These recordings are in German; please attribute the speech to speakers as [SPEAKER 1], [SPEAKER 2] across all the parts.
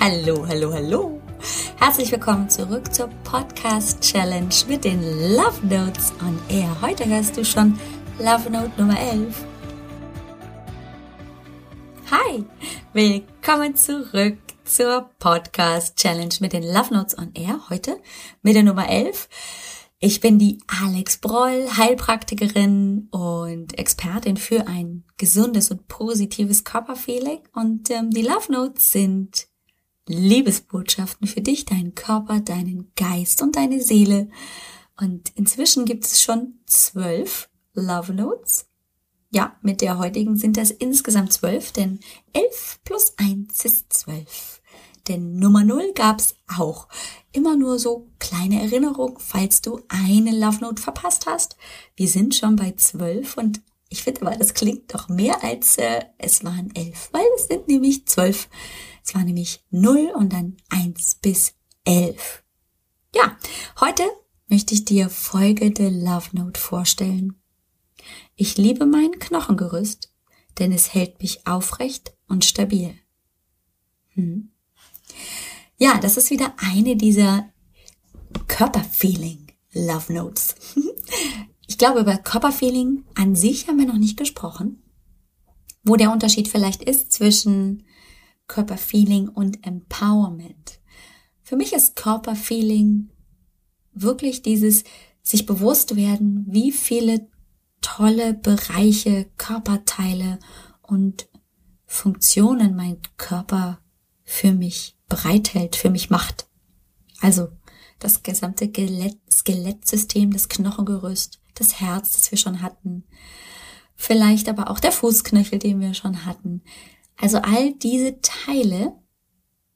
[SPEAKER 1] Hallo, hallo, hallo. Herzlich willkommen zurück zur Podcast Challenge mit den Love Notes on Air. Heute hörst du schon Love Note Nummer 11. Hi, willkommen zurück zur Podcast Challenge mit den Love Notes on Air. Heute mit der Nummer 11. Ich bin die Alex Broll, Heilpraktikerin und Expertin für ein gesundes und positives Körperfeeling. Und ähm, die Love Notes sind Liebesbotschaften für dich, deinen Körper, deinen Geist und deine Seele. Und inzwischen gibt es schon zwölf Love Notes. Ja, mit der heutigen sind das insgesamt zwölf, denn elf plus eins ist zwölf. Denn Nummer null gab's auch. Immer nur so kleine Erinnerung, falls du eine Love Note verpasst hast. Wir sind schon bei zwölf und ich finde aber, das klingt doch mehr als äh, es waren elf, weil es sind nämlich zwölf. Es war nämlich null und dann eins bis elf. Ja, heute möchte ich dir folgende Love Note vorstellen. Ich liebe mein Knochengerüst, denn es hält mich aufrecht und stabil. Hm. Ja, das ist wieder eine dieser Körperfeeling Love Notes. Ich glaube, über Körperfeeling an sich haben wir noch nicht gesprochen. Wo der Unterschied vielleicht ist zwischen Körperfeeling und Empowerment. Für mich ist Körperfeeling wirklich dieses sich bewusst werden, wie viele tolle Bereiche, Körperteile und Funktionen mein Körper für mich bereithält, für mich macht. Also das gesamte Skelettsystem, das Knochengerüst, das Herz, das wir schon hatten, vielleicht aber auch der Fußknöchel, den wir schon hatten. Also all diese Teile,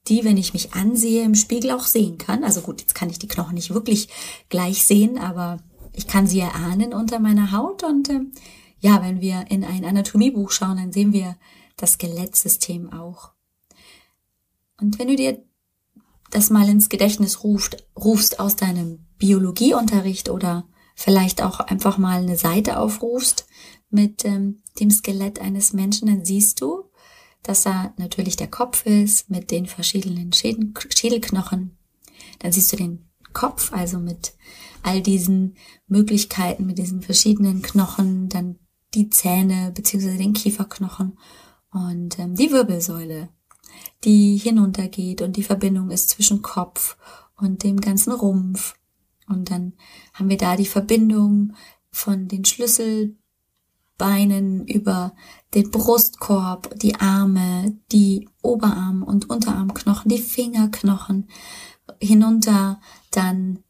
[SPEAKER 1] die, wenn ich mich ansehe, im Spiegel auch sehen kann. Also gut, jetzt kann ich die Knochen nicht wirklich gleich sehen, aber ich kann sie erahnen unter meiner Haut. Und äh, ja, wenn wir in ein Anatomiebuch schauen, dann sehen wir das Skelettsystem auch. Und wenn du dir das mal ins Gedächtnis ruft, rufst aus deinem Biologieunterricht oder vielleicht auch einfach mal eine Seite aufrufst mit ähm, dem Skelett eines Menschen, dann siehst du, dass da natürlich der Kopf ist mit den verschiedenen Schäden, Schädelknochen. Dann siehst du den Kopf, also mit all diesen Möglichkeiten, mit diesen verschiedenen Knochen, dann die Zähne beziehungsweise den Kieferknochen und ähm, die Wirbelsäule, die hinuntergeht und die Verbindung ist zwischen Kopf und dem ganzen Rumpf. Und dann haben wir da die Verbindung von den Schlüssel Beinen, über den Brustkorb, die Arme, die Oberarm- und Unterarmknochen, die Fingerknochen, hinunter dann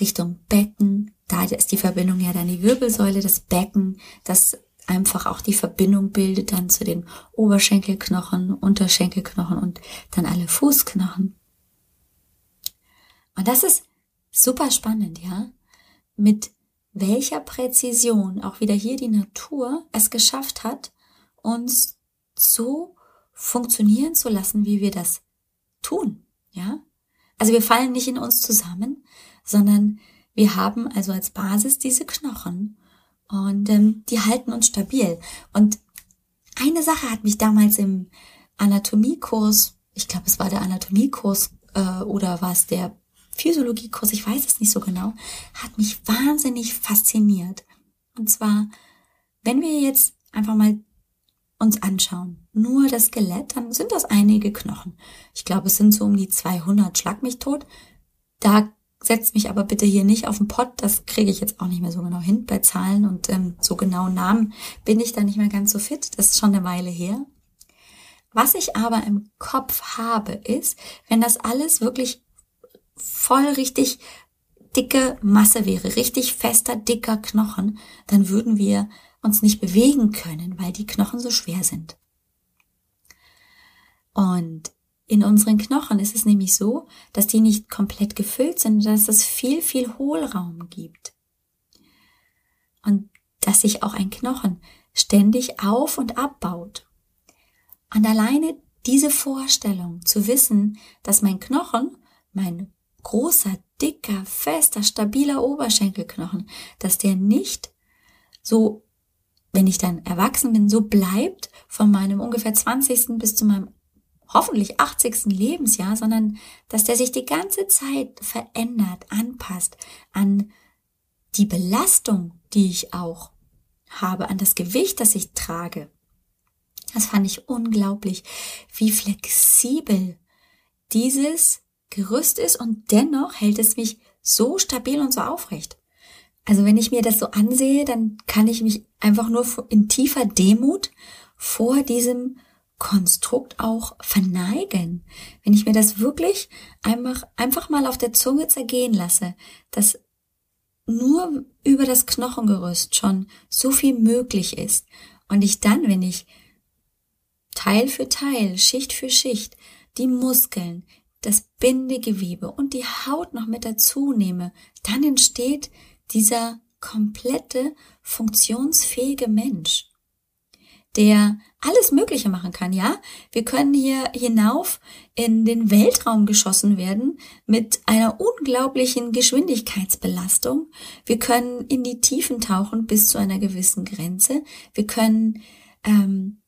[SPEAKER 1] Richtung Becken. Da ist die Verbindung ja dann die Wirbelsäule, das Becken, das einfach auch die Verbindung bildet dann zu den Oberschenkelknochen, Unterschenkelknochen und dann alle Fußknochen. Und das ist super spannend, ja? Mit welcher Präzision auch wieder hier die Natur es geschafft hat, uns so funktionieren zu lassen, wie wir das tun, ja? Also wir fallen nicht in uns zusammen, sondern wir haben also als Basis diese Knochen und ähm, die halten uns stabil. Und eine Sache hat mich damals im Anatomiekurs, ich glaube es war der Anatomiekurs äh, oder war es der Physiologiekurs, ich weiß es nicht so genau, hat mich wahnsinnig fasziniert. Und zwar, wenn wir jetzt einfach mal uns anschauen, nur das Skelett, dann sind das einige Knochen. Ich glaube, es sind so um die 200, schlag mich tot. Da setzt mich aber bitte hier nicht auf den Pott, das kriege ich jetzt auch nicht mehr so genau hin bei Zahlen und ähm, so genauen Namen bin ich da nicht mehr ganz so fit, das ist schon eine Weile her. Was ich aber im Kopf habe, ist, wenn das alles wirklich voll richtig dicke Masse wäre, richtig fester, dicker Knochen, dann würden wir uns nicht bewegen können, weil die Knochen so schwer sind. Und in unseren Knochen ist es nämlich so, dass die nicht komplett gefüllt sind, dass es viel, viel Hohlraum gibt. Und dass sich auch ein Knochen ständig auf und abbaut. Und alleine diese Vorstellung zu wissen, dass mein Knochen, mein großer, dicker, fester, stabiler Oberschenkelknochen, dass der nicht so, wenn ich dann erwachsen bin, so bleibt von meinem ungefähr 20. bis zu meinem hoffentlich 80. Lebensjahr, sondern dass der sich die ganze Zeit verändert, anpasst an die Belastung, die ich auch habe, an das Gewicht, das ich trage. Das fand ich unglaublich, wie flexibel dieses Gerüst ist und dennoch hält es mich so stabil und so aufrecht. Also wenn ich mir das so ansehe, dann kann ich mich einfach nur in tiefer Demut vor diesem Konstrukt auch verneigen. Wenn ich mir das wirklich einfach, einfach mal auf der Zunge zergehen lasse, dass nur über das Knochengerüst schon so viel möglich ist und ich dann, wenn ich Teil für Teil, Schicht für Schicht, die Muskeln, das Bindegewebe und die Haut noch mit dazu nehme, dann entsteht dieser komplette funktionsfähige Mensch, der alles Mögliche machen kann, ja? Wir können hier hinauf in den Weltraum geschossen werden mit einer unglaublichen Geschwindigkeitsbelastung. Wir können in die Tiefen tauchen bis zu einer gewissen Grenze. Wir können ähm,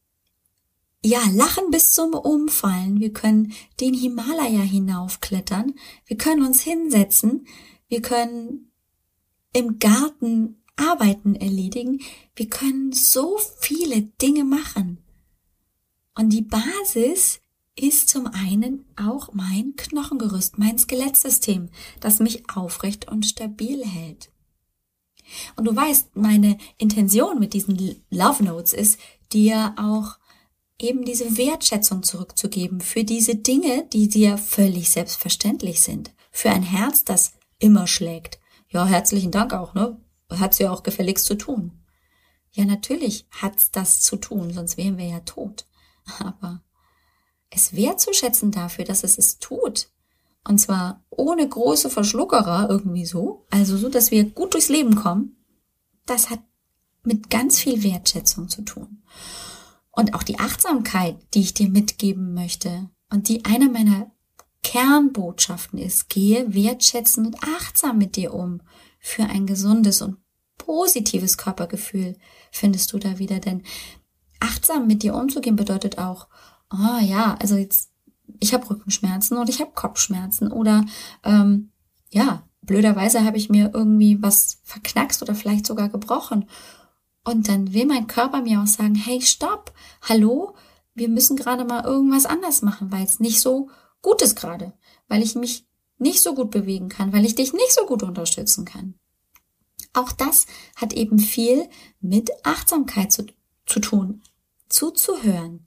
[SPEAKER 1] ja, lachen bis zum Umfallen. Wir können den Himalaya hinaufklettern. Wir können uns hinsetzen. Wir können im Garten Arbeiten erledigen. Wir können so viele Dinge machen. Und die Basis ist zum einen auch mein Knochengerüst, mein Skelettsystem, das mich aufrecht und stabil hält. Und du weißt, meine Intention mit diesen Love Notes ist, dir auch eben diese Wertschätzung zurückzugeben für diese Dinge, die dir völlig selbstverständlich sind. Für ein Herz, das immer schlägt. Ja, herzlichen Dank auch, ne? Hat's ja auch gefälligst zu tun. Ja, natürlich hat's das zu tun, sonst wären wir ja tot. Aber es wertzuschätzen dafür, dass es es tut. Und zwar ohne große Verschluckerer irgendwie so. Also so, dass wir gut durchs Leben kommen. Das hat mit ganz viel Wertschätzung zu tun. Und auch die Achtsamkeit, die ich dir mitgeben möchte und die eine meiner Kernbotschaften ist, gehe wertschätzend und achtsam mit dir um. Für ein gesundes und positives Körpergefühl findest du da wieder, denn achtsam mit dir umzugehen bedeutet auch, oh ja, also jetzt, ich habe Rückenschmerzen oder ich habe Kopfschmerzen oder ähm, ja, blöderweise habe ich mir irgendwie was verknackst oder vielleicht sogar gebrochen und dann will mein Körper mir auch sagen, hey, stopp, hallo, wir müssen gerade mal irgendwas anders machen, weil es nicht so gut ist gerade, weil ich mich nicht so gut bewegen kann, weil ich dich nicht so gut unterstützen kann. Auch das hat eben viel mit Achtsamkeit zu, zu tun, zuzuhören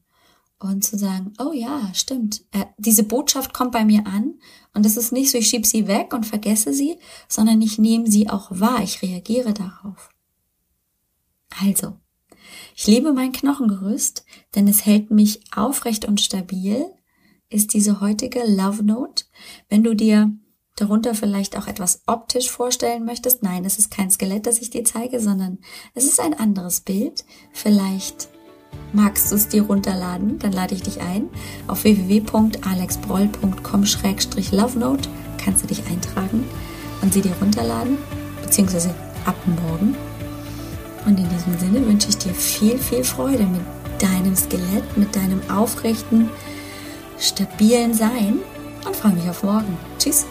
[SPEAKER 1] und zu sagen, oh ja, stimmt, äh, diese Botschaft kommt bei mir an und es ist nicht so, ich schieb sie weg und vergesse sie, sondern ich nehme sie auch wahr, ich reagiere darauf. Also, ich liebe mein Knochengerüst, denn es hält mich aufrecht und stabil, ist diese heutige Love Note. Wenn du dir darunter vielleicht auch etwas optisch vorstellen möchtest, nein, es ist kein Skelett, das ich dir zeige, sondern es ist ein anderes Bild. Vielleicht magst du es dir runterladen, dann lade ich dich ein. Auf www.alexbroll.com-lovenote kannst du dich eintragen und sie dir runterladen, beziehungsweise ab morgen und in diesem Sinne wünsche ich dir viel, viel Freude mit deinem Skelett, mit deinem aufrechten, stabilen Sein und freue mich auf morgen. Tschüss.